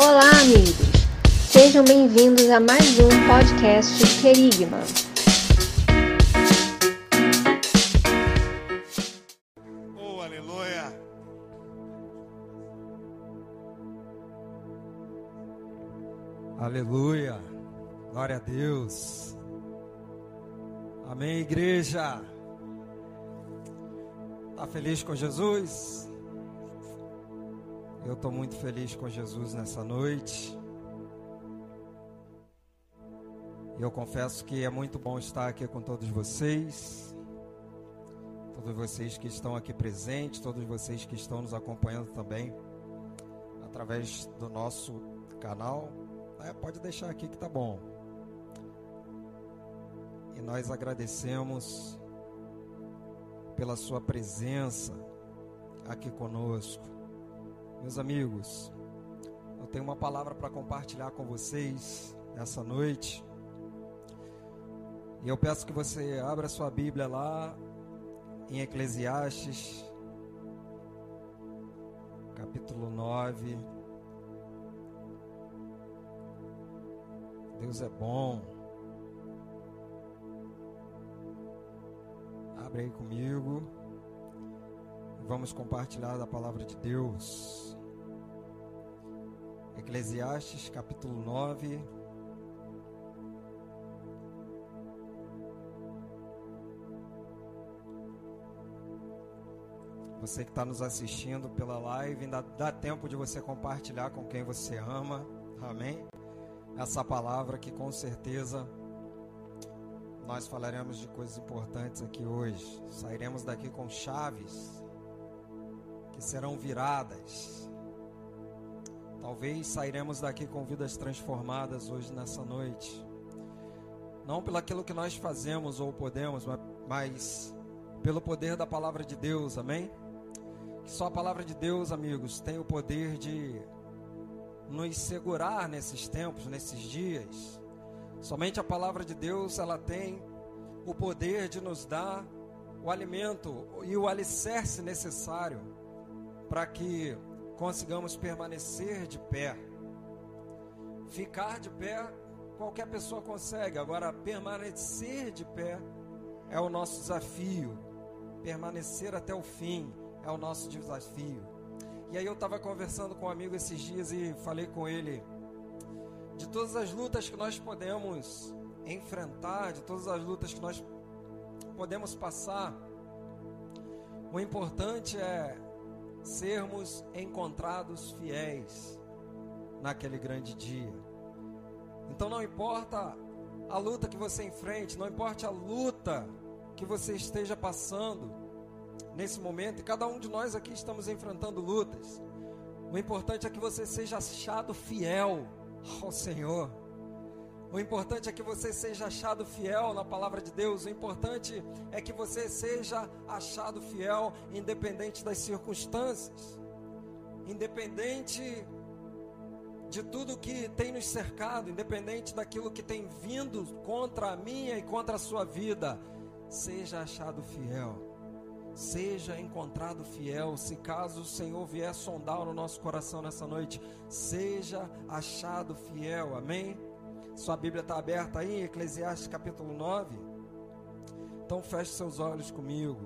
Olá, amigos! Sejam bem-vindos a mais um podcast Querigma. Oh, aleluia! Aleluia. Glória a Deus. Amém, igreja. Tá feliz com Jesus? Eu estou muito feliz com Jesus nessa noite. E eu confesso que é muito bom estar aqui com todos vocês. Todos vocês que estão aqui presentes, todos vocês que estão nos acompanhando também através do nosso canal. É, pode deixar aqui que tá bom. E nós agradecemos pela sua presença aqui conosco. Meus amigos, eu tenho uma palavra para compartilhar com vocês nessa noite. E eu peço que você abra sua Bíblia lá em Eclesiastes, capítulo 9. Deus é bom. Abre aí comigo. Vamos compartilhar da palavra de Deus. Eclesiastes capítulo 9. Você que está nos assistindo pela live, ainda dá tempo de você compartilhar com quem você ama. Amém? Essa palavra que com certeza nós falaremos de coisas importantes aqui hoje. Sairemos daqui com chaves que serão viradas. Talvez sairemos daqui com vidas transformadas hoje nessa noite. Não pelo aquilo que nós fazemos ou podemos, mas pelo poder da palavra de Deus, amém? Que só a palavra de Deus, amigos, tem o poder de nos segurar nesses tempos, nesses dias. Somente a palavra de Deus, ela tem o poder de nos dar o alimento e o alicerce necessário para que consigamos permanecer de pé. Ficar de pé, qualquer pessoa consegue, agora permanecer de pé é o nosso desafio. Permanecer até o fim é o nosso desafio. E aí eu estava conversando com um amigo esses dias e falei com ele de todas as lutas que nós podemos enfrentar, de todas as lutas que nós podemos passar. O importante é sermos encontrados fiéis naquele grande dia. Então não importa a luta que você enfrente, não importa a luta que você esteja passando nesse momento, e cada um de nós aqui estamos enfrentando lutas. O importante é que você seja achado fiel ao Senhor. O importante é que você seja achado fiel na palavra de Deus. O importante é que você seja achado fiel, independente das circunstâncias, independente de tudo que tem nos cercado, independente daquilo que tem vindo contra a minha e contra a sua vida. Seja achado fiel. Seja encontrado fiel, se caso o Senhor vier sondar no nosso coração nessa noite, seja achado fiel, amém? Sua Bíblia está aberta aí Eclesiastes capítulo 9. Então feche seus olhos comigo.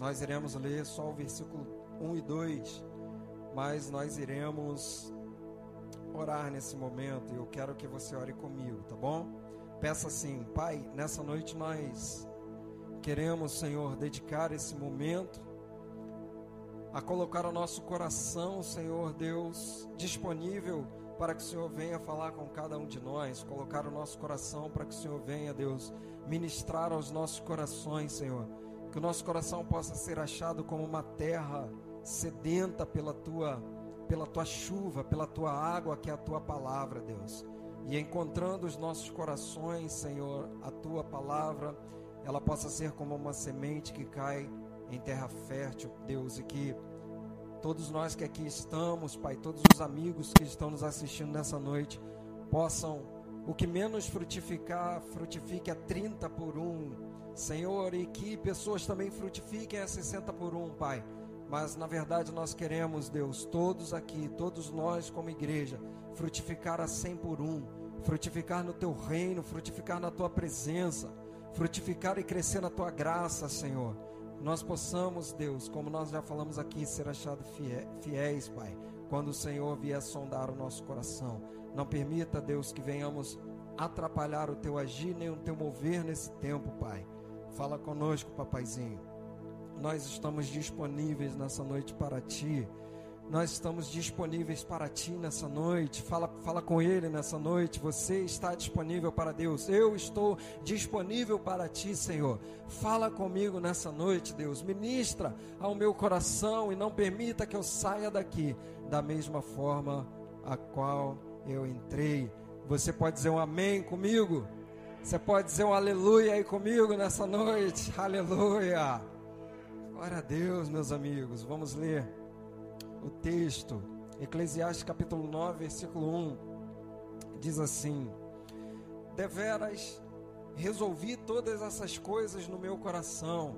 Nós iremos ler só o versículo 1 e 2, mas nós iremos orar nesse momento e eu quero que você ore comigo, tá bom? Peça assim, Pai, nessa noite nós queremos, Senhor, dedicar esse momento a colocar o nosso coração, Senhor Deus, disponível para que o Senhor venha falar com cada um de nós, colocar o nosso coração para que o Senhor venha, Deus, ministrar aos nossos corações, Senhor. Que o nosso coração possa ser achado como uma terra sedenta pela tua pela tua chuva, pela tua água, que é a tua palavra, Deus. E encontrando os nossos corações, Senhor, a tua palavra, ela possa ser como uma semente que cai em terra fértil, Deus, e que todos nós que aqui estamos, Pai, todos os amigos que estão nos assistindo nessa noite, possam o que menos frutificar, frutifique a 30 por um, Senhor, e que pessoas também frutifiquem a 60 por um, Pai Mas na verdade nós queremos, Deus, todos aqui, todos nós como igreja, frutificar a cem por um, frutificar no teu reino, frutificar na tua presença, frutificar e crescer na tua graça, Senhor. Nós possamos, Deus, como nós já falamos aqui, ser achados fiéis, Pai, quando o Senhor vier sondar o nosso coração. Não permita, Deus, que venhamos atrapalhar o teu agir nem o teu mover nesse tempo, Pai. Fala conosco, papaizinho. Nós estamos disponíveis nessa noite para ti. Nós estamos disponíveis para ti nessa noite. Fala, fala com ele nessa noite. Você está disponível para Deus. Eu estou disponível para ti, Senhor. Fala comigo nessa noite, Deus. Ministra ao meu coração e não permita que eu saia daqui da mesma forma a qual eu entrei. Você pode dizer um amém comigo? Você pode dizer um aleluia aí comigo nessa noite? Aleluia! Glória a Deus, meus amigos. Vamos ler o texto. Eclesiastes capítulo 9, versículo 1. Diz assim: Deveras resolvi todas essas coisas no meu coração,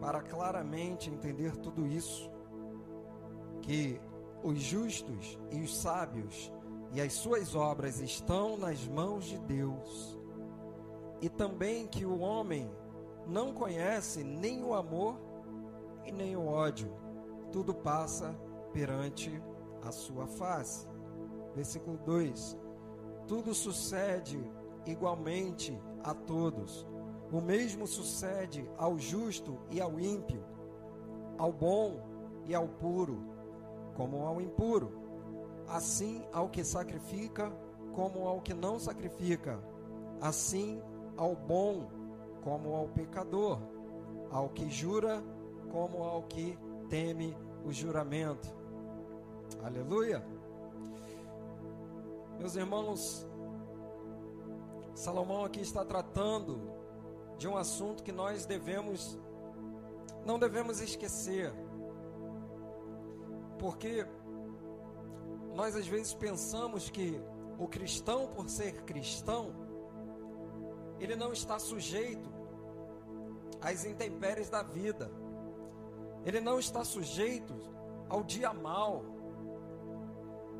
para claramente entender tudo isso, que os justos e os sábios e as suas obras estão nas mãos de Deus, e também que o homem não conhece nem o amor e nem o ódio, tudo passa perante a sua face. Versículo 2: Tudo sucede igualmente a todos, o mesmo sucede ao justo e ao ímpio, ao bom e ao puro como ao impuro, assim ao que sacrifica, como ao que não sacrifica, assim ao bom, como ao pecador, ao que jura, como ao que teme o juramento. Aleluia! Meus irmãos, Salomão aqui está tratando de um assunto que nós devemos, não devemos esquecer. Porque nós às vezes pensamos que o cristão, por ser cristão, ele não está sujeito às intempéries da vida. Ele não está sujeito ao dia mal.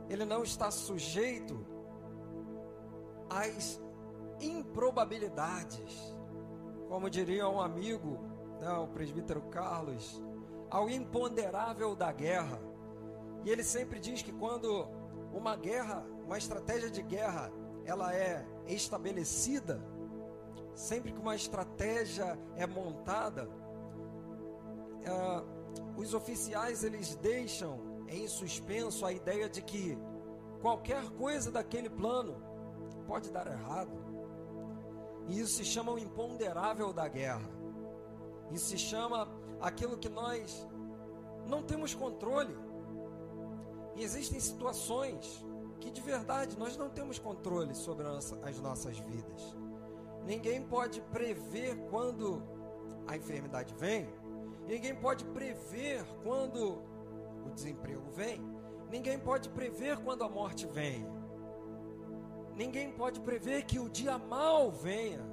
Ele não está sujeito às improbabilidades. Como diria um amigo, né, o presbítero Carlos, ao imponderável da guerra. E ele sempre diz que quando uma guerra, uma estratégia de guerra, ela é estabelecida, sempre que uma estratégia é montada, é, os oficiais eles deixam em suspenso a ideia de que qualquer coisa daquele plano pode dar errado. E isso se chama o imponderável da guerra. Isso se chama aquilo que nós não temos controle. E existem situações que de verdade nós não temos controle sobre as nossas vidas. Ninguém pode prever quando a enfermidade vem, ninguém pode prever quando o desemprego vem, ninguém pode prever quando a morte vem, ninguém pode prever que o dia mal venha.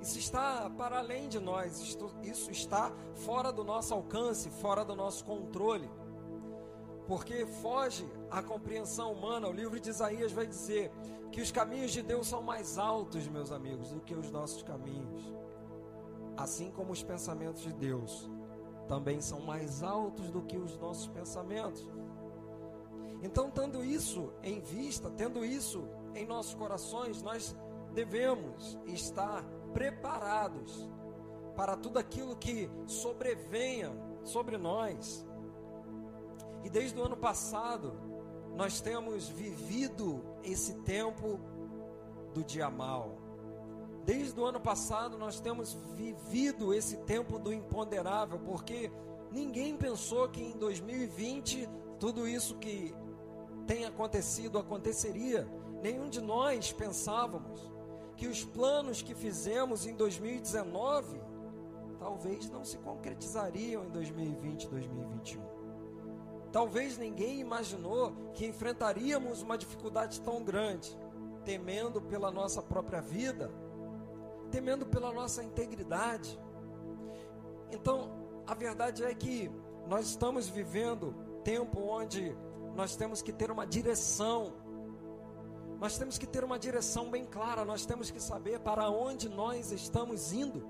Isso está para além de nós, isso está fora do nosso alcance, fora do nosso controle porque foge à compreensão humana. O livro de Isaías vai dizer que os caminhos de Deus são mais altos, meus amigos, do que os nossos caminhos. Assim como os pensamentos de Deus também são mais altos do que os nossos pensamentos. Então, tendo isso em vista, tendo isso em nossos corações, nós devemos estar preparados para tudo aquilo que sobrevenha sobre nós e desde o ano passado, nós temos vivido esse tempo do dia mal. Desde o ano passado, nós temos vivido esse tempo do imponderável, porque ninguém pensou que em 2020 tudo isso que tem acontecido aconteceria. Nenhum de nós pensávamos que os planos que fizemos em 2019 talvez não se concretizariam em 2020, 2021. Talvez ninguém imaginou que enfrentaríamos uma dificuldade tão grande, temendo pela nossa própria vida, temendo pela nossa integridade. Então, a verdade é que nós estamos vivendo tempo onde nós temos que ter uma direção. Nós temos que ter uma direção bem clara, nós temos que saber para onde nós estamos indo.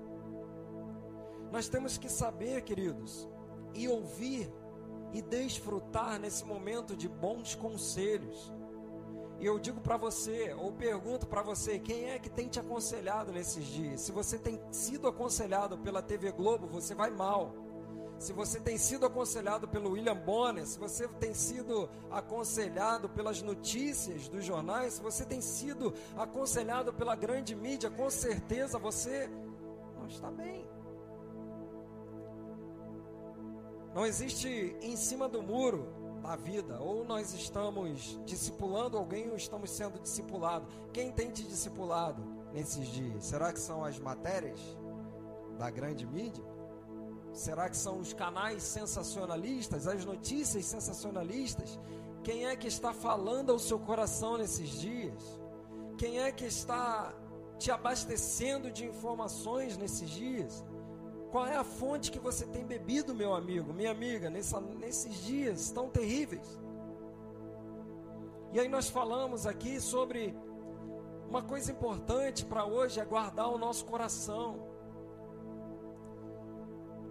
Nós temos que saber, queridos, e ouvir e desfrutar nesse momento de bons conselhos. E eu digo para você, ou pergunto para você, quem é que tem te aconselhado nesses dias? Se você tem sido aconselhado pela TV Globo, você vai mal. Se você tem sido aconselhado pelo William Bonner, se você tem sido aconselhado pelas notícias dos jornais, se você tem sido aconselhado pela grande mídia, com certeza você não está bem. Não existe em cima do muro da vida, ou nós estamos discipulando alguém ou estamos sendo discipulados. Quem tem te discipulado nesses dias? Será que são as matérias da grande mídia? Será que são os canais sensacionalistas, as notícias sensacionalistas? Quem é que está falando ao seu coração nesses dias? Quem é que está te abastecendo de informações nesses dias? Qual é a fonte que você tem bebido, meu amigo, minha amiga, nessa, nesses dias tão terríveis? E aí nós falamos aqui sobre uma coisa importante para hoje é guardar o nosso coração.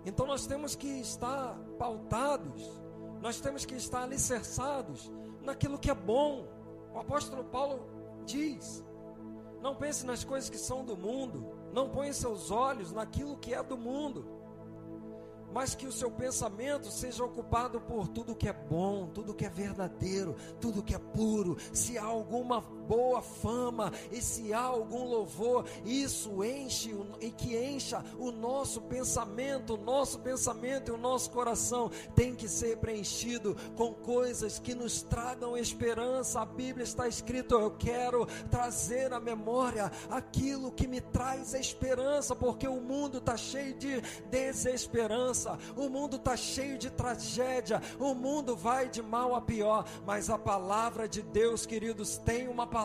Então nós temos que estar pautados, nós temos que estar alicerçados naquilo que é bom. O apóstolo Paulo diz: não pense nas coisas que são do mundo, não ponha seus olhos naquilo que é do mundo, mas que o seu pensamento seja ocupado por tudo que é bom, tudo que é verdadeiro, tudo que é puro. Se há alguma boa fama e se há algum louvor, isso enche e que encha o nosso pensamento, o nosso pensamento e o nosso coração tem que ser preenchido com coisas que nos tragam esperança. A Bíblia está escrito: eu quero trazer à memória aquilo que me traz esperança, porque o mundo está cheio de desesperança, o mundo está cheio de tragédia, o mundo vai de mal a pior, mas a palavra de Deus, queridos, tem uma palavra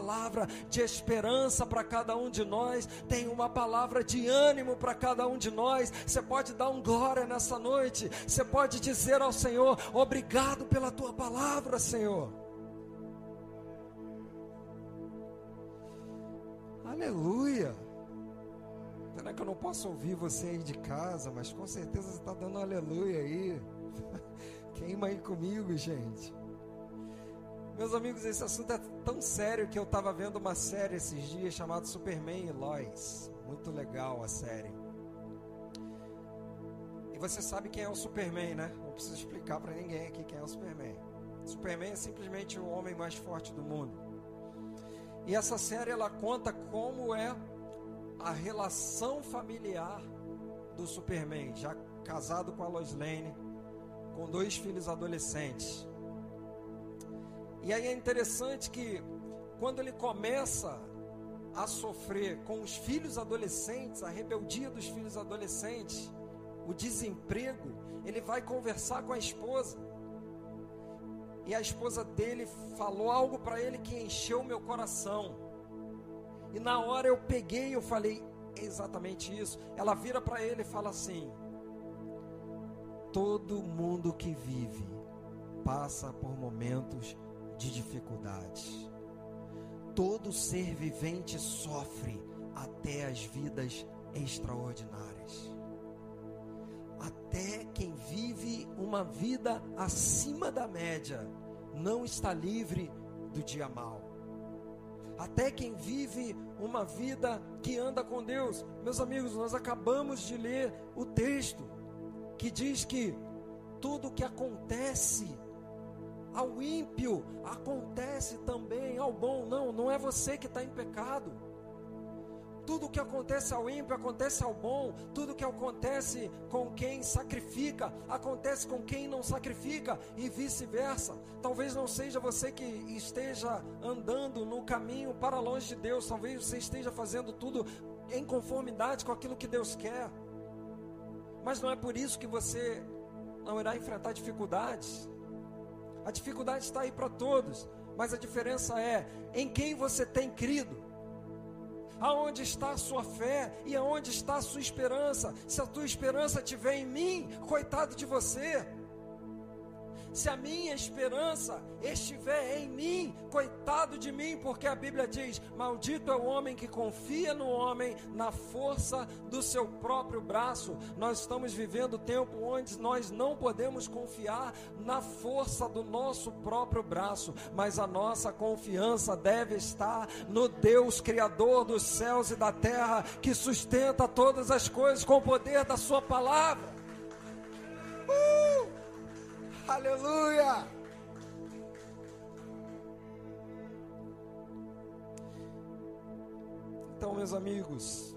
de esperança para cada um de nós, tem uma palavra de ânimo para cada um de nós. Você pode dar um glória nessa noite, você pode dizer ao Senhor: Obrigado pela tua palavra, Senhor. Aleluia. Será que eu não posso ouvir você aí de casa, mas com certeza você está dando aleluia aí. Queima aí comigo, gente. Meus amigos, esse assunto é tão sério que eu estava vendo uma série esses dias chamada Superman e Lois. Muito legal a série. E você sabe quem é o Superman, né? Não preciso explicar para ninguém aqui quem é o Superman. Superman é simplesmente o homem mais forte do mundo. E essa série ela conta como é a relação familiar do Superman, já casado com a Lois Lane, com dois filhos adolescentes. E aí é interessante que quando ele começa a sofrer com os filhos adolescentes, a rebeldia dos filhos adolescentes, o desemprego, ele vai conversar com a esposa. E a esposa dele falou algo para ele que encheu meu coração. E na hora eu peguei, eu falei exatamente isso. Ela vira para ele e fala assim: Todo mundo que vive passa por momentos de dificuldades. Todo ser vivente sofre até as vidas extraordinárias. Até quem vive uma vida acima da média não está livre do dia mal. Até quem vive uma vida que anda com Deus. Meus amigos, nós acabamos de ler o texto que diz que tudo que acontece ao ímpio acontece também ao bom. Não, não é você que está em pecado. Tudo que acontece ao ímpio acontece ao bom. Tudo que acontece com quem sacrifica acontece com quem não sacrifica e vice-versa. Talvez não seja você que esteja andando no caminho para longe de Deus. Talvez você esteja fazendo tudo em conformidade com aquilo que Deus quer. Mas não é por isso que você não irá enfrentar dificuldades. A dificuldade está aí para todos, mas a diferença é em quem você tem crido. Aonde está a sua fé e aonde está a sua esperança? Se a tua esperança estiver em mim, coitado de você. Se a minha esperança estiver em mim, coitado de mim, porque a Bíblia diz: Maldito é o homem que confia no homem, na força do seu próprio braço. Nós estamos vivendo tempo onde nós não podemos confiar na força do nosso próprio braço, mas a nossa confiança deve estar no Deus Criador dos céus e da terra, que sustenta todas as coisas com o poder da Sua palavra. Aleluia! Então, meus amigos,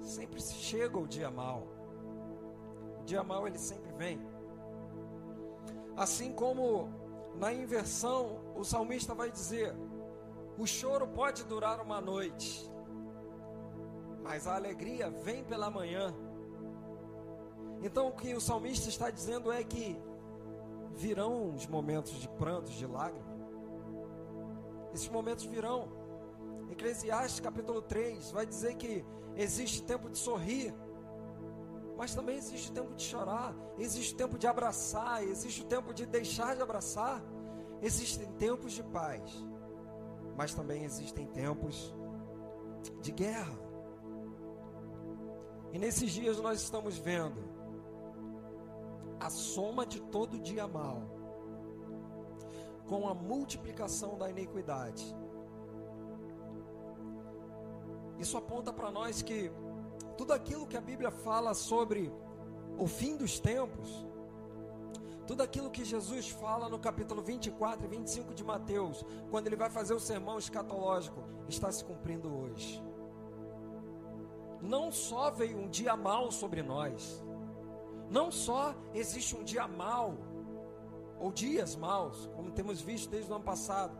sempre chega o dia mal. O dia mal ele sempre vem. Assim como na inversão, o salmista vai dizer: o choro pode durar uma noite, mas a alegria vem pela manhã. Então, o que o salmista está dizendo é que virão os momentos de prantos, de lágrimas. Esses momentos virão. Eclesiastes capítulo 3 vai dizer que existe tempo de sorrir, mas também existe tempo de chorar, existe tempo de abraçar, existe tempo de deixar de abraçar. Existem tempos de paz, mas também existem tempos de guerra. E nesses dias nós estamos vendo a soma de todo dia mal, com a multiplicação da iniquidade. Isso aponta para nós que tudo aquilo que a Bíblia fala sobre o fim dos tempos, tudo aquilo que Jesus fala no capítulo 24 e 25 de Mateus, quando ele vai fazer o sermão escatológico, está se cumprindo hoje. Não só veio um dia mal sobre nós, não só existe um dia mau, ou dias maus, como temos visto desde o ano passado,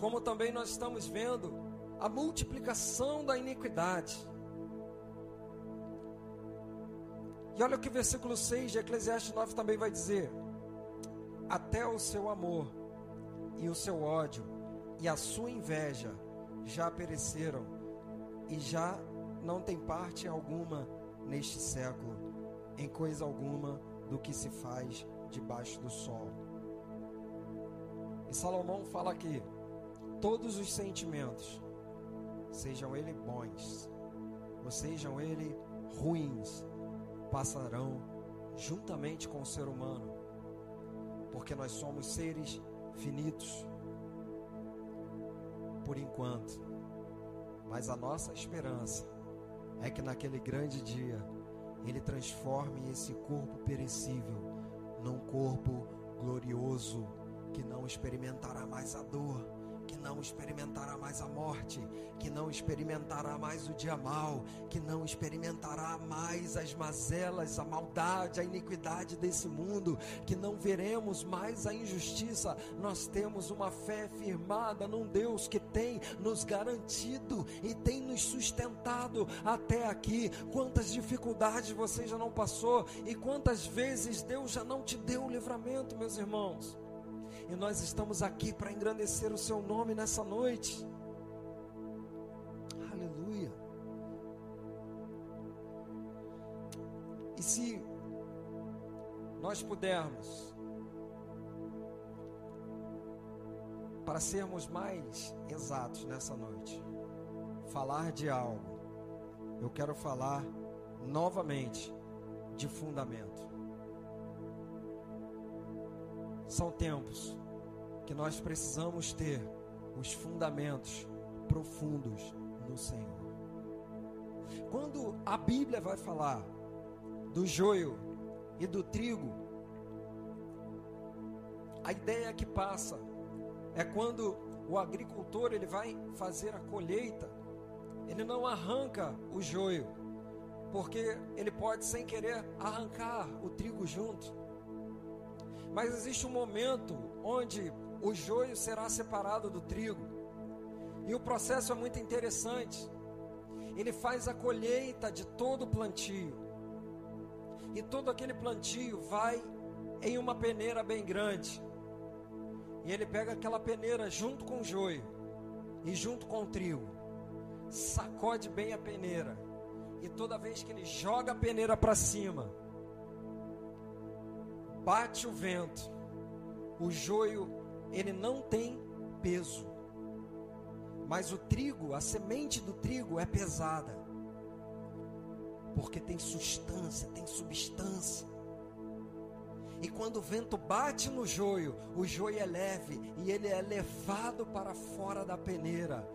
como também nós estamos vendo a multiplicação da iniquidade. E olha o que o versículo 6 de Eclesiastes 9 também vai dizer: Até o seu amor e o seu ódio e a sua inveja já pereceram e já não tem parte alguma neste século em coisa alguma do que se faz debaixo do sol. E Salomão fala aqui: todos os sentimentos, sejam eles bons, ou sejam eles ruins, passarão juntamente com o ser humano, porque nós somos seres finitos, por enquanto, mas a nossa esperança é que naquele grande dia ele transforme esse corpo perecível num corpo glorioso que não experimentará mais a dor, que não experimentará mais a morte, que não experimentará mais o dia mal, que não experimentará mais as mazelas, a maldade, a iniquidade desse mundo, que não veremos mais a injustiça. Nós temos uma fé firmada num Deus que tem nos garantido e tem nos sustentado até aqui. Quantas dificuldades você já não passou e quantas vezes Deus já não te deu o livramento, meus irmãos? E nós estamos aqui para engrandecer o seu nome nessa noite. Aleluia. E se nós pudermos, para sermos mais exatos nessa noite, falar de algo, eu quero falar novamente de fundamento. São tempos que nós precisamos ter os fundamentos profundos no Senhor. Quando a Bíblia vai falar do joio e do trigo, a ideia que passa é quando o agricultor ele vai fazer a colheita, ele não arranca o joio, porque ele pode sem querer arrancar o trigo junto. Mas existe um momento onde o joio será separado do trigo. E o processo é muito interessante. Ele faz a colheita de todo o plantio. E todo aquele plantio vai em uma peneira bem grande. E ele pega aquela peneira junto com o joio e junto com o trigo. sacode bem a peneira. E toda vez que ele joga a peneira para cima, bate o vento, o joio, ele não tem peso. Mas o trigo, a semente do trigo é pesada. Porque tem substância, tem substância. E quando o vento bate no joio, o joio é leve e ele é levado para fora da peneira.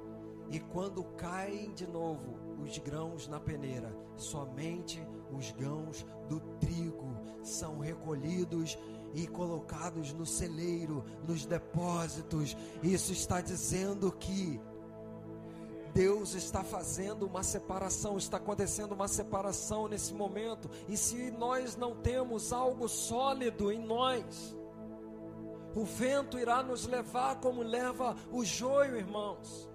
E quando caem de novo os grãos na peneira, somente os grãos do trigo são recolhidos e colocados no celeiro, nos depósitos. Isso está dizendo que Deus está fazendo uma separação, está acontecendo uma separação nesse momento. E se nós não temos algo sólido em nós, o vento irá nos levar como leva o joio, irmãos.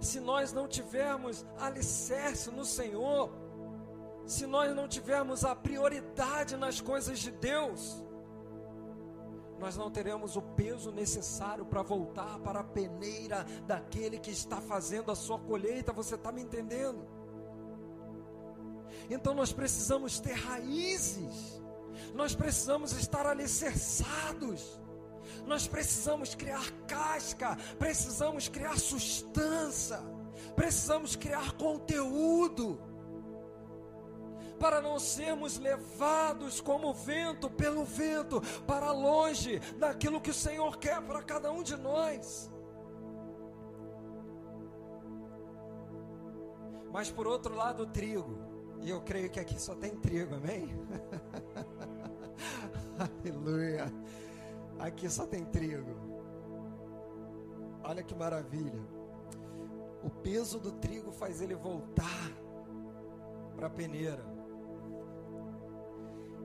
Se nós não tivermos alicerce no Senhor, se nós não tivermos a prioridade nas coisas de Deus, nós não teremos o peso necessário para voltar para a peneira daquele que está fazendo a sua colheita. Você está me entendendo? Então nós precisamos ter raízes, nós precisamos estar alicerçados, nós precisamos criar casca, precisamos criar sustância, precisamos criar conteúdo para não sermos levados como vento pelo vento para longe daquilo que o Senhor quer para cada um de nós. Mas por outro lado, o trigo, e eu creio que aqui só tem trigo, amém? Aleluia. Aqui só tem trigo. Olha que maravilha. O peso do trigo faz ele voltar para a peneira.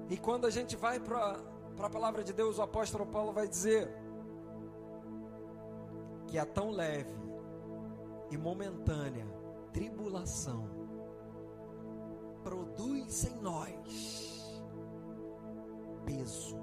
E quando a gente vai para a palavra de Deus, o apóstolo Paulo vai dizer que a tão leve e momentânea tribulação produz em nós peso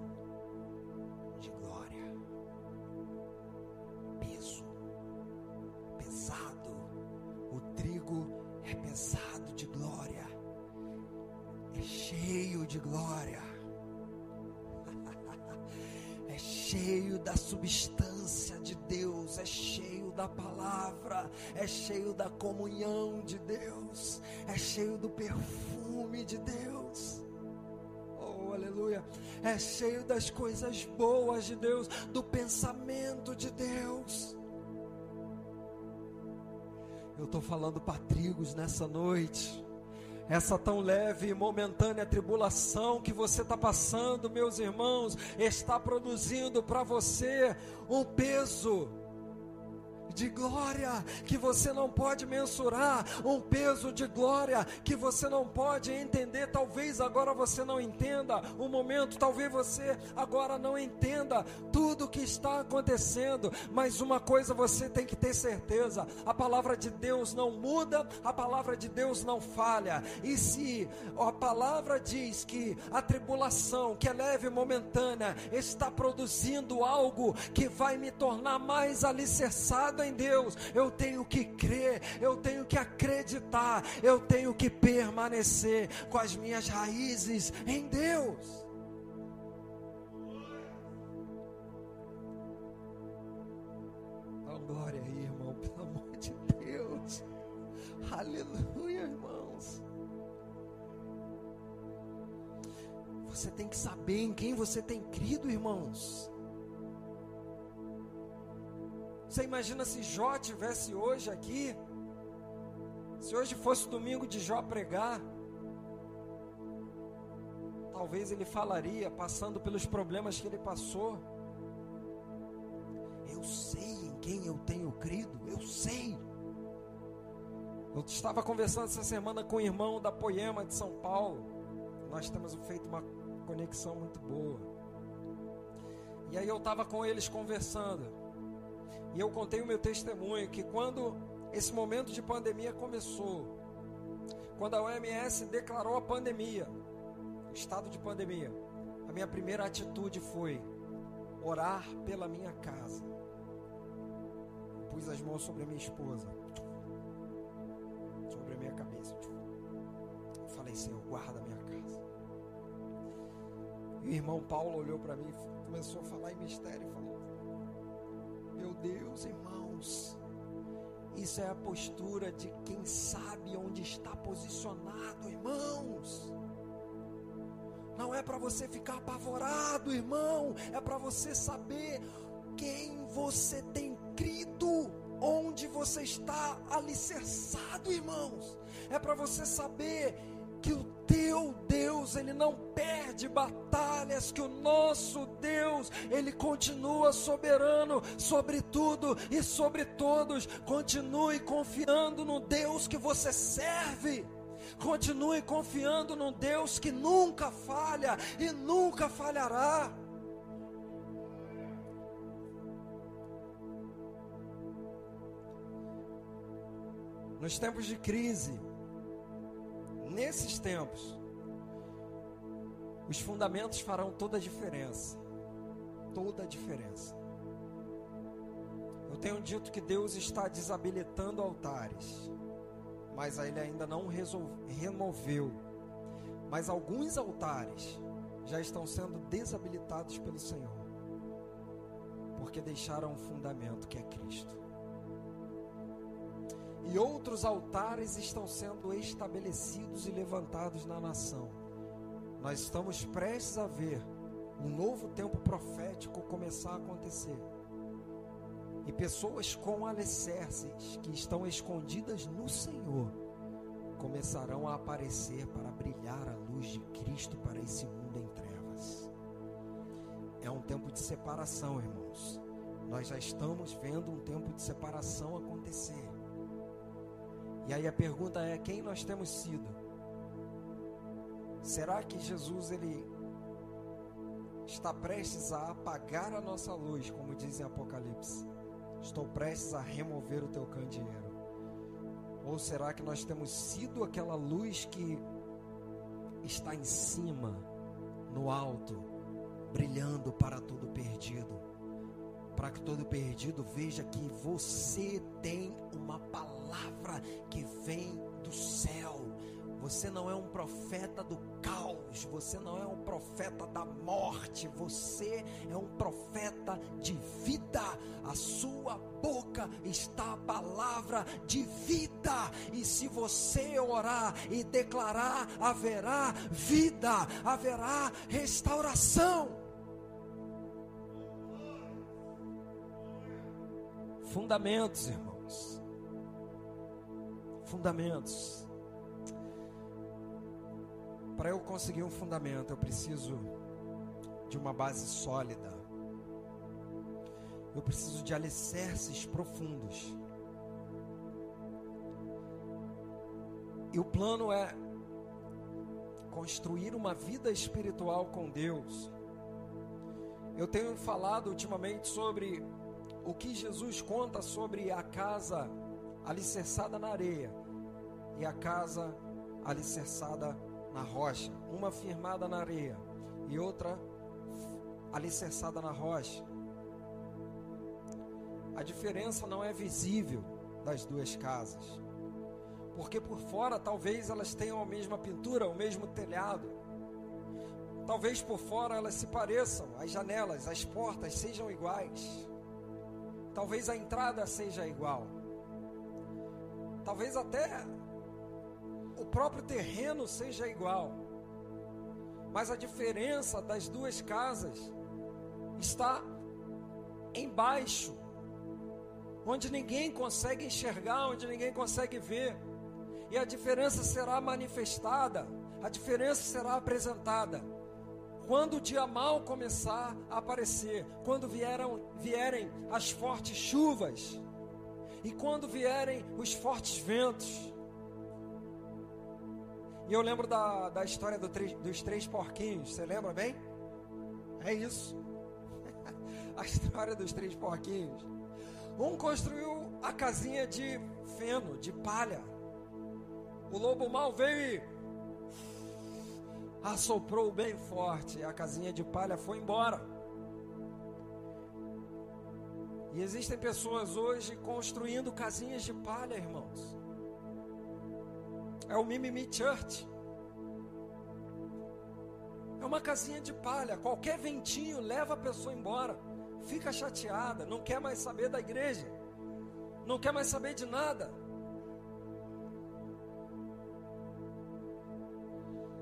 cheio da substância de Deus, é cheio da palavra, é cheio da comunhão de Deus, é cheio do perfume de Deus. Oh, aleluia! É cheio das coisas boas de Deus, do pensamento de Deus. Eu estou falando para trigos nessa noite essa tão leve e momentânea tribulação que você está passando, meus irmãos, está produzindo para você um peso de glória que você não pode mensurar, um peso de glória que você não pode entender. Talvez agora você não entenda o momento, talvez você agora não entenda tudo o que está acontecendo, mas uma coisa você tem que ter certeza: a palavra de Deus não muda, a palavra de Deus não falha. E se a palavra diz que a tribulação, que é leve e momentânea, está produzindo algo que vai me tornar mais em Deus, eu tenho que crer, eu tenho que acreditar, eu tenho que permanecer com as minhas raízes em Deus. Dá glória aí, irmão, pelo amor de Deus. Aleluia, irmãos. Você tem que saber em quem você tem crido, irmãos. Você imagina se Jó tivesse hoje aqui? Se hoje fosse domingo de Jó pregar, talvez ele falaria, passando pelos problemas que ele passou. Eu sei em quem eu tenho crido, eu sei. Eu estava conversando essa semana com o irmão da Poema de São Paulo. Nós temos feito uma conexão muito boa. E aí eu estava com eles conversando. E eu contei o meu testemunho que quando esse momento de pandemia começou, quando a OMS declarou a pandemia, estado de pandemia, a minha primeira atitude foi orar pela minha casa. pus as mãos sobre a minha esposa. sobre a minha cabeça. Eu falei, Senhor, guarda a minha casa. E o irmão Paulo olhou para mim, começou a falar em mistério e falou: Deus, irmãos, isso é a postura de quem sabe onde está posicionado, irmãos. Não é para você ficar apavorado, irmão, é para você saber quem você tem crido, onde você está alicerçado, irmãos. É para você saber que o teu Deus, ele não perde batalhas, que o nosso Deus, ele continua soberano sobre tudo e sobre todos. Continue confiando no Deus que você serve. Continue confiando no Deus que nunca falha e nunca falhará. Nos tempos de crise, nesses tempos, os fundamentos farão toda a diferença. Toda a diferença. Eu tenho dito que Deus está desabilitando altares, mas ele ainda não removeu. Mas alguns altares já estão sendo desabilitados pelo Senhor, porque deixaram um fundamento que é Cristo e outros altares estão sendo estabelecidos e levantados na nação. Nós estamos prestes a ver um novo tempo profético começar a acontecer. E pessoas com alicerces que estão escondidas no Senhor começarão a aparecer para brilhar a luz de Cristo para esse mundo em trevas. É um tempo de separação, irmãos. Nós já estamos vendo um tempo de separação acontecer. E aí a pergunta é: quem nós temos sido? Será que Jesus ele está prestes a apagar a nossa luz, como diz em Apocalipse? Estou prestes a remover o teu candeeiro. Ou será que nós temos sido aquela luz que está em cima, no alto, brilhando para todo perdido? Para que todo perdido veja que você tem uma palavra que vem do céu. Você não é um profeta do caos, você não é um profeta da morte, você é um profeta de vida. A sua boca está a palavra de vida, e se você orar e declarar, haverá vida, haverá restauração. Fundamentos, irmãos fundamentos. Para eu conseguir um fundamento, eu preciso de uma base sólida. Eu preciso de alicerces profundos. E o plano é construir uma vida espiritual com Deus. Eu tenho falado ultimamente sobre o que Jesus conta sobre a casa alicerçada na areia e a casa alicerçada na rocha, uma firmada na areia e outra alicerçada na rocha. A diferença não é visível das duas casas, porque por fora talvez elas tenham a mesma pintura, o mesmo telhado. Talvez por fora elas se pareçam, as janelas, as portas sejam iguais. Talvez a entrada seja igual. Talvez até o próprio terreno seja igual. Mas a diferença das duas casas está embaixo, onde ninguém consegue enxergar, onde ninguém consegue ver. E a diferença será manifestada, a diferença será apresentada. Quando o dia mal começar a aparecer, quando vieram, vierem as fortes chuvas, e quando vierem os fortes ventos, e eu lembro da, da história do dos três porquinhos, você lembra bem? É isso. a história dos três porquinhos. Um construiu a casinha de feno, de palha. O lobo mal veio e assoprou bem forte. A casinha de palha foi embora. E existem pessoas hoje construindo casinhas de palha, irmãos. É o Mimimi Church. É uma casinha de palha. Qualquer ventinho leva a pessoa embora. Fica chateada, não quer mais saber da igreja. Não quer mais saber de nada.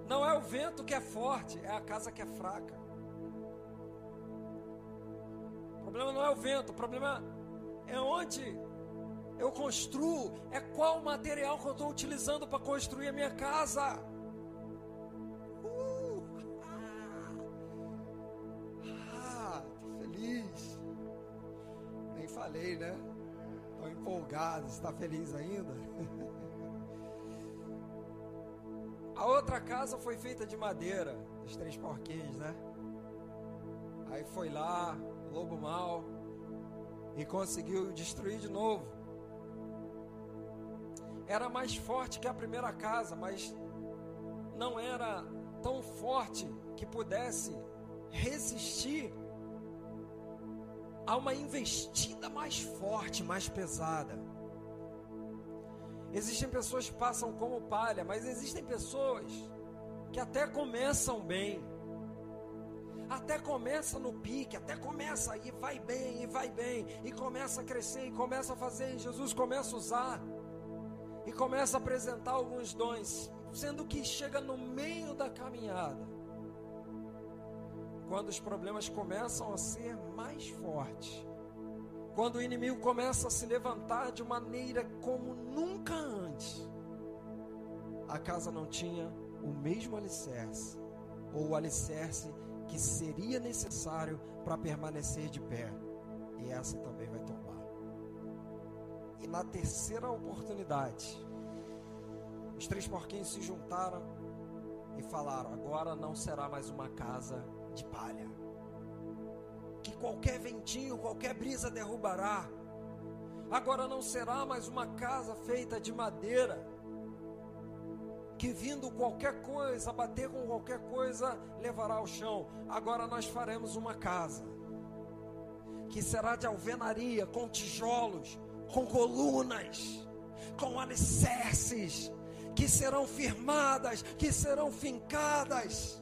Não é o vento que é forte, é a casa que é fraca. O problema não é o vento, o problema é onde eu construo, é qual material que eu estou utilizando para construir a minha casa. Uh, ah, tô feliz. Nem falei, né? Estou empolgado. Está feliz ainda? A outra casa foi feita de madeira, dos três porquinhos, né? Aí foi lá, lobo mal, e conseguiu destruir de novo. Era mais forte que a primeira casa, mas não era tão forte que pudesse resistir a uma investida mais forte, mais pesada. Existem pessoas que passam como palha, mas existem pessoas que até começam bem. Até começa no pique, até começa e vai bem, e vai bem, e começa a crescer, e começa a fazer, e Jesus começa a usar, e começa a apresentar alguns dons, sendo que chega no meio da caminhada, quando os problemas começam a ser mais fortes, quando o inimigo começa a se levantar de maneira como nunca antes, a casa não tinha o mesmo alicerce, ou o alicerce que seria necessário para permanecer de pé, e essa também vai tombar. Na terceira oportunidade, os três porquinhos se juntaram e falaram: agora não será mais uma casa de palha que qualquer ventinho, qualquer brisa derrubará. Agora não será mais uma casa feita de madeira, que vindo qualquer coisa, bater com qualquer coisa, levará ao chão. Agora nós faremos uma casa, que será de alvenaria, com tijolos, com colunas, com alicerces, que serão firmadas, que serão fincadas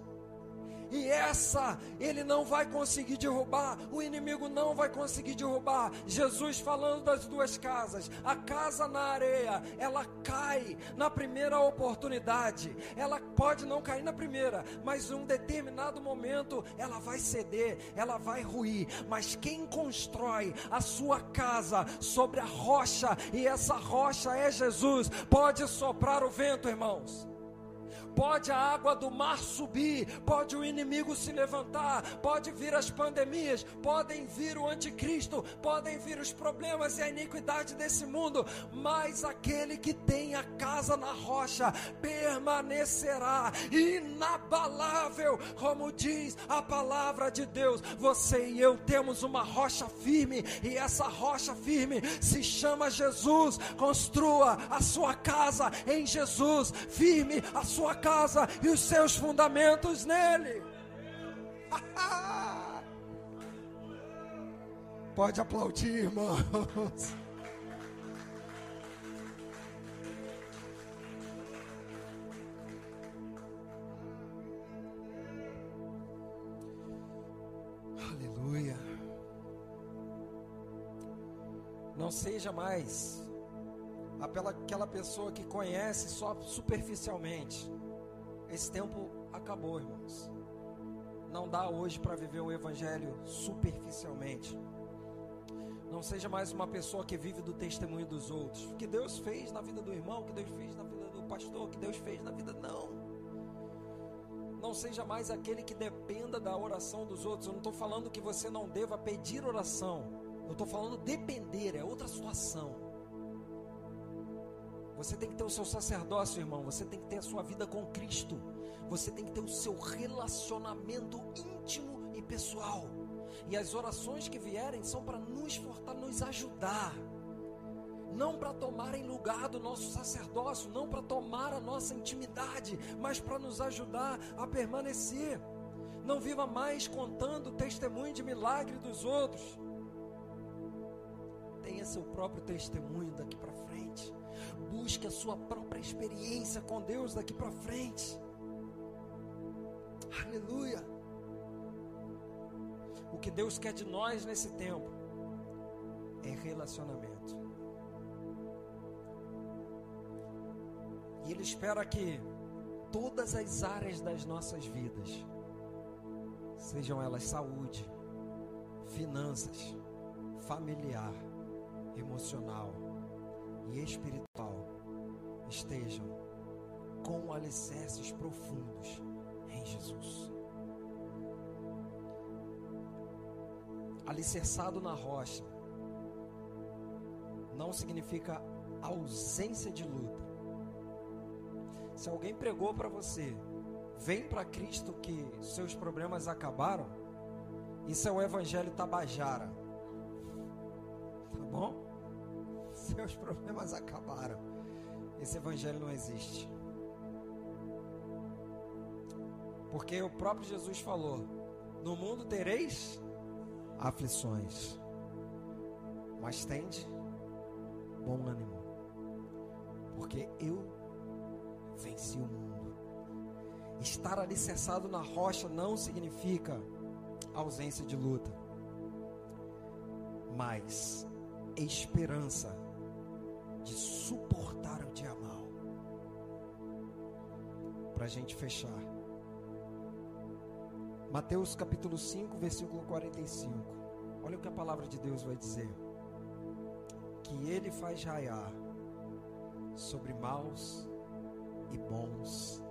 e essa ele não vai conseguir derrubar, o inimigo não vai conseguir derrubar. Jesus falando das duas casas, a casa na areia, ela cai na primeira oportunidade, ela pode não cair na primeira, mas em um determinado momento ela vai ceder, ela vai ruir. Mas quem constrói a sua casa sobre a rocha, e essa rocha é Jesus, pode soprar o vento, irmãos pode a água do mar subir, pode o inimigo se levantar, pode vir as pandemias, podem vir o anticristo, podem vir os problemas e a iniquidade desse mundo, mas aquele que tem a casa na rocha permanecerá inabalável, como diz a palavra de Deus. Você e eu temos uma rocha firme e essa rocha firme se chama Jesus. Construa a sua casa em Jesus, firme a sua casa e os seus fundamentos nele. Pode aplaudir, irmãos. Aleluia. Não seja mais aquela pessoa que conhece só superficialmente. Esse tempo acabou, irmãos. Não dá hoje para viver o Evangelho superficialmente. Não seja mais uma pessoa que vive do testemunho dos outros. O que Deus fez na vida do irmão, o que Deus fez na vida do pastor, o que Deus fez na vida. Não. Não seja mais aquele que dependa da oração dos outros. Eu não estou falando que você não deva pedir oração. Eu estou falando depender, é outra situação. Você tem que ter o seu sacerdócio, irmão. Você tem que ter a sua vida com Cristo. Você tem que ter o seu relacionamento íntimo e pessoal. E as orações que vierem são para nos fortalecer, nos ajudar. Não para tomarem lugar do nosso sacerdócio, não para tomar a nossa intimidade, mas para nos ajudar a permanecer. Não viva mais contando testemunho de milagre dos outros. Tenha seu próprio testemunho daqui para frente. Busque a sua própria experiência com Deus daqui para frente. Aleluia. O que Deus quer de nós nesse tempo é relacionamento. E Ele espera que todas as áreas das nossas vidas, sejam elas saúde, finanças, familiar, emocional e espiritual, estejam com alicerces profundos em Jesus. Alicerçado na rocha não significa ausência de luta. Se alguém pregou para você, vem para Cristo que seus problemas acabaram, isso é o evangelho tabajara. Tá bom? Seus problemas acabaram. Esse evangelho não existe. Porque o próprio Jesus falou: No mundo tereis aflições, mas tende bom ânimo, porque eu venci o mundo. Estar alicerçado na rocha não significa ausência de luta, mas esperança de suportar o dia mal. Para a gente fechar. Mateus capítulo 5, versículo 45. Olha o que a palavra de Deus vai dizer. Que ele faz raiar sobre maus e bons.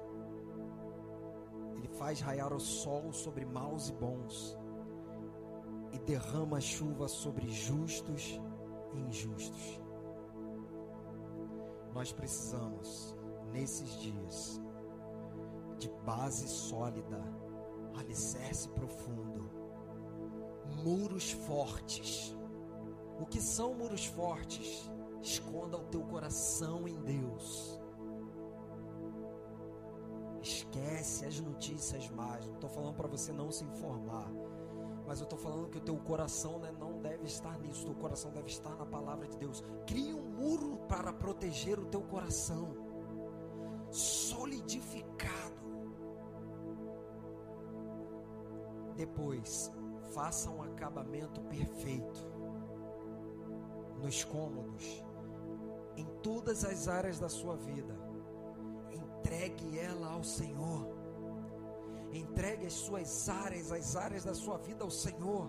Ele faz raiar o sol sobre maus e bons. E derrama chuva sobre justos e injustos. Nós precisamos, nesses dias, de base sólida alicerce profundo, muros fortes. O que são muros fortes? Esconda o teu coração em Deus. Esquece as notícias más. Não estou falando para você não se informar. Mas eu estou falando que o teu coração né, não deve estar nisso. Teu coração deve estar na palavra de Deus. Crie um muro para proteger o teu coração. Solidificado Depois, faça um acabamento perfeito nos cômodos, em todas as áreas da sua vida. Entregue ela ao Senhor. Entregue as suas áreas, as áreas da sua vida ao Senhor.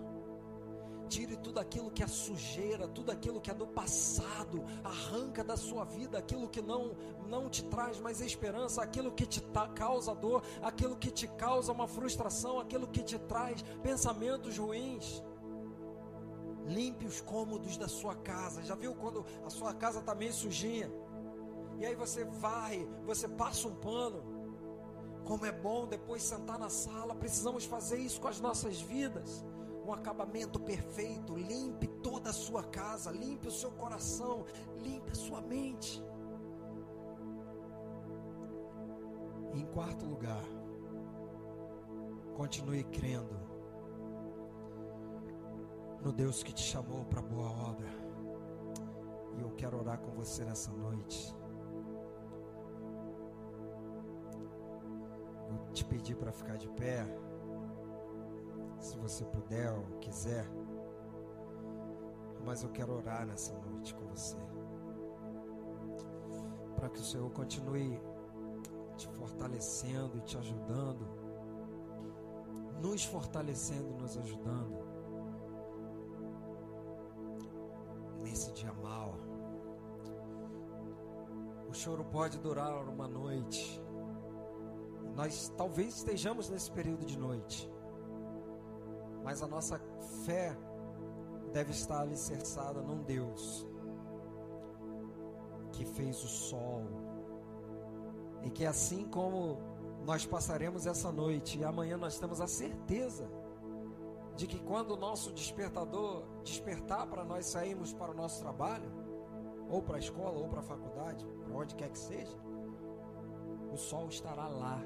Tire tudo aquilo que é sujeira, tudo aquilo que é do passado, arranca da sua vida aquilo que não não te traz mais esperança, aquilo que te causa dor, aquilo que te causa uma frustração, aquilo que te traz pensamentos ruins. Limpe os cômodos da sua casa. Já viu quando a sua casa está meio sujinha? E aí você vai, você passa um pano. Como é bom depois sentar na sala. Precisamos fazer isso com as nossas vidas um acabamento perfeito, limpe toda a sua casa, limpe o seu coração, limpe a sua mente. em quarto lugar, continue crendo no Deus que te chamou para boa obra. E eu quero orar com você nessa noite. Vou te pedir para ficar de pé você puder ou quiser. Mas eu quero orar nessa noite com você. Para que o Senhor continue te fortalecendo e te ajudando. Nos fortalecendo e nos ajudando. Nesse dia mal. O choro pode durar uma noite. Nós talvez estejamos nesse período de noite mas a nossa fé deve estar alicerçada num Deus que fez o sol e que assim como nós passaremos essa noite e amanhã nós temos a certeza de que quando o nosso despertador despertar para nós sairmos para o nosso trabalho, ou para a escola, ou para a faculdade, para onde quer que seja, o sol estará lá.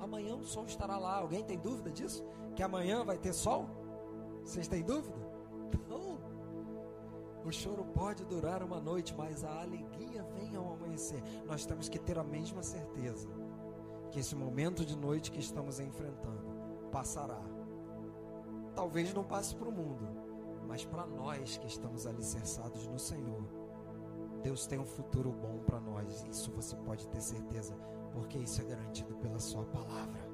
Amanhã o sol estará lá. Alguém tem dúvida disso? que amanhã vai ter sol? Vocês têm dúvida? Então, O choro pode durar uma noite, mas a alegria vem ao amanhecer. Nós temos que ter a mesma certeza que esse momento de noite que estamos enfrentando passará. Talvez não passe para o mundo, mas para nós que estamos alicerçados no Senhor, Deus tem um futuro bom para nós. Isso você pode ter certeza, porque isso é garantido pela Sua palavra.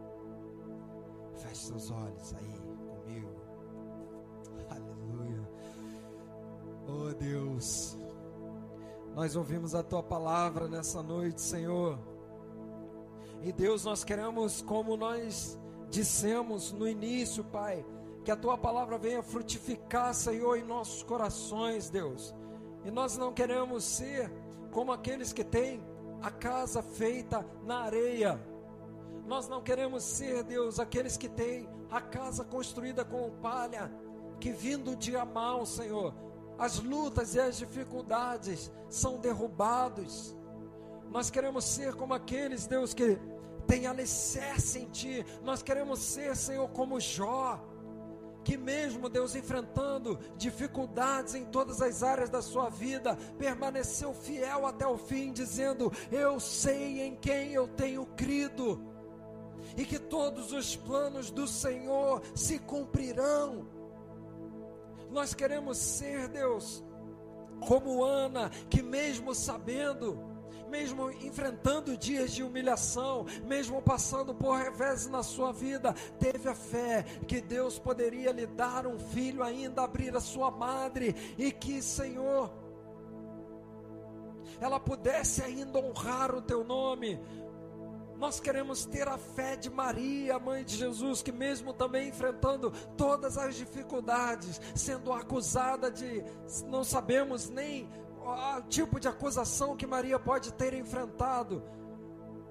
Feche seus olhos aí comigo. Aleluia. Oh Deus, nós ouvimos a Tua palavra nessa noite, Senhor. E Deus, nós queremos, como nós dissemos no início, Pai, que a tua palavra venha frutificar, Senhor, em nossos corações, Deus. E nós não queremos ser como aqueles que têm a casa feita na areia. Nós não queremos ser, Deus, aqueles que têm a casa construída com palha, que vindo o dia mal, Senhor, as lutas e as dificuldades são derrubados. Nós queremos ser como aqueles, Deus, que tem alicerce em Ti. Nós queremos ser, Senhor, como Jó, que mesmo Deus enfrentando dificuldades em todas as áreas da sua vida, permaneceu fiel até o fim, dizendo: Eu sei em quem eu tenho crido, e que todos os planos do Senhor se cumprirão. Nós queremos ser, Deus, como Ana, que mesmo sabendo, mesmo enfrentando dias de humilhação, mesmo passando por revés na sua vida, teve a fé que Deus poderia lhe dar um filho ainda, abrir a sua madre e que, Senhor, ela pudesse ainda honrar o teu nome. Nós queremos ter a fé de Maria, mãe de Jesus, que mesmo também enfrentando todas as dificuldades, sendo acusada de não sabemos nem o tipo de acusação que Maria pode ter enfrentado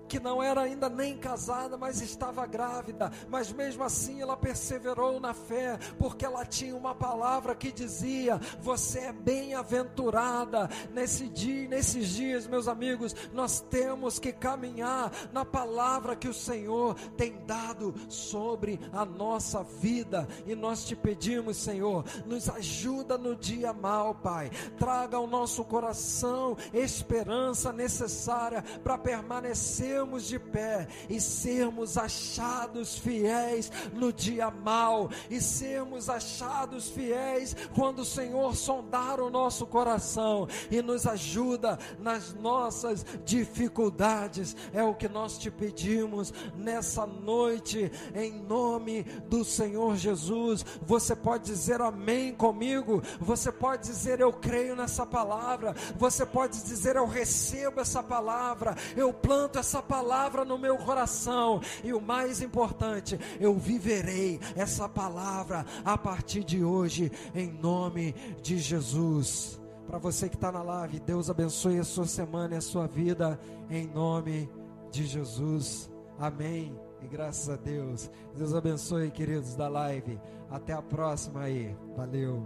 que não era ainda nem casada, mas estava grávida, mas mesmo assim ela perseverou na fé, porque ela tinha uma palavra que dizia: Você é bem-aventurada. Nesse dia, nesses dias, meus amigos, nós temos que caminhar na palavra que o Senhor tem dado sobre a nossa vida, e nós te pedimos, Senhor, nos ajuda no dia mal, Pai, traga ao nosso coração esperança necessária para permanecer ficarmos de pé e sermos achados fiéis no dia mal e sermos achados fiéis quando o Senhor sondar o nosso coração e nos ajuda nas nossas dificuldades. É o que nós te pedimos nessa noite, em nome do Senhor Jesus. Você pode dizer amém comigo, você pode dizer eu creio nessa palavra, você pode dizer eu recebo essa palavra, eu planto essa palavra no meu coração. E o mais importante, eu viverei essa palavra a partir de hoje, em nome de Jesus. Para você que está na live, Deus abençoe a sua semana e a sua vida, em nome de Jesus. Amém. E graças a Deus. Deus abençoe, queridos da live. Até a próxima aí. Valeu.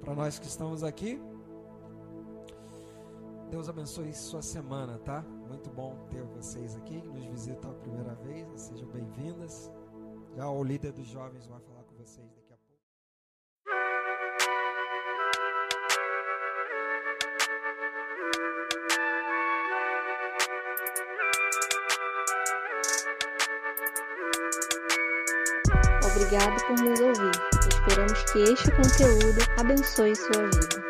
Para nós que estamos aqui. Deus abençoe sua semana, tá? Muito bom ter vocês aqui que nos visitam a primeira vez. Sejam bem-vindas. Já o líder dos jovens vai falar com vocês daqui a pouco. Obrigado por nos ouvir. Esperamos que este conteúdo abençoe sua vida.